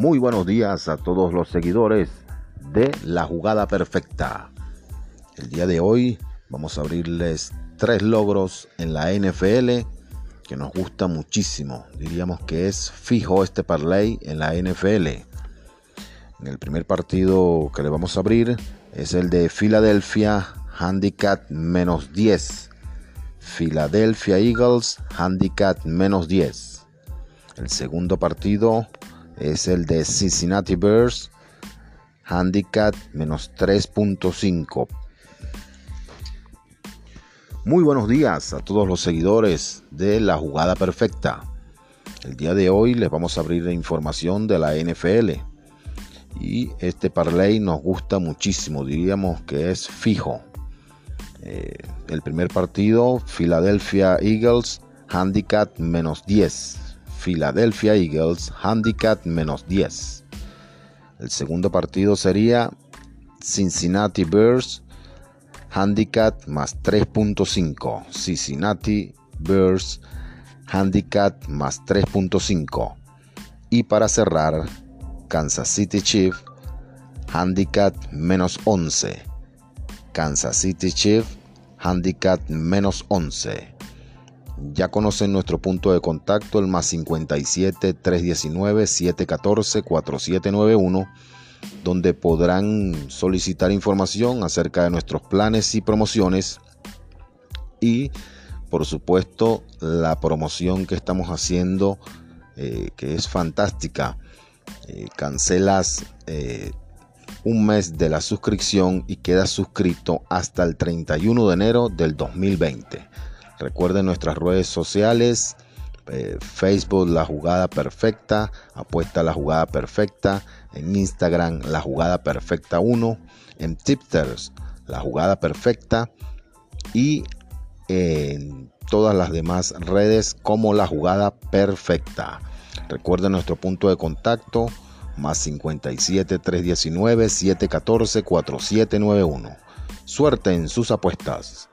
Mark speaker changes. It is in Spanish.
Speaker 1: Muy buenos días a todos los seguidores de La Jugada Perfecta. El día de hoy vamos a abrirles tres logros en la NFL que nos gusta muchísimo. Diríamos que es fijo este parlay en la NFL. En el primer partido que le vamos a abrir es el de Filadelfia Handicap menos 10. Philadelphia Eagles Handicap menos 10. El segundo partido es el de Cincinnati Bears Handicap menos 3.5. Muy buenos días a todos los seguidores de la jugada perfecta. El día de hoy les vamos a abrir la información de la NFL. Y este parlay nos gusta muchísimo, diríamos que es fijo. Eh, el primer partido, Philadelphia Eagles, handicap menos 10. Philadelphia Eagles, handicap menos 10. El segundo partido sería Cincinnati Bears, handicap más 3.5. Cincinnati Bears, handicap más 3.5. Y para cerrar, Kansas City Chiefs, handicap menos 11. Kansas City Chiefs, handicap menos 11. Ya conocen nuestro punto de contacto, el más 57 319 714 4791, donde podrán solicitar información acerca de nuestros planes y promociones y, por supuesto, la promoción que estamos haciendo, eh, que es fantástica. Eh, cancelas eh, un mes de la suscripción y quedas suscrito hasta el 31 de enero del 2020. Recuerden nuestras redes sociales, eh, Facebook La Jugada Perfecta, Apuesta La Jugada Perfecta, en Instagram La Jugada Perfecta 1, en Tipsters La Jugada Perfecta y en todas las demás redes como La Jugada Perfecta. Recuerden nuestro punto de contacto más 57 319 714 4791. Suerte en sus apuestas.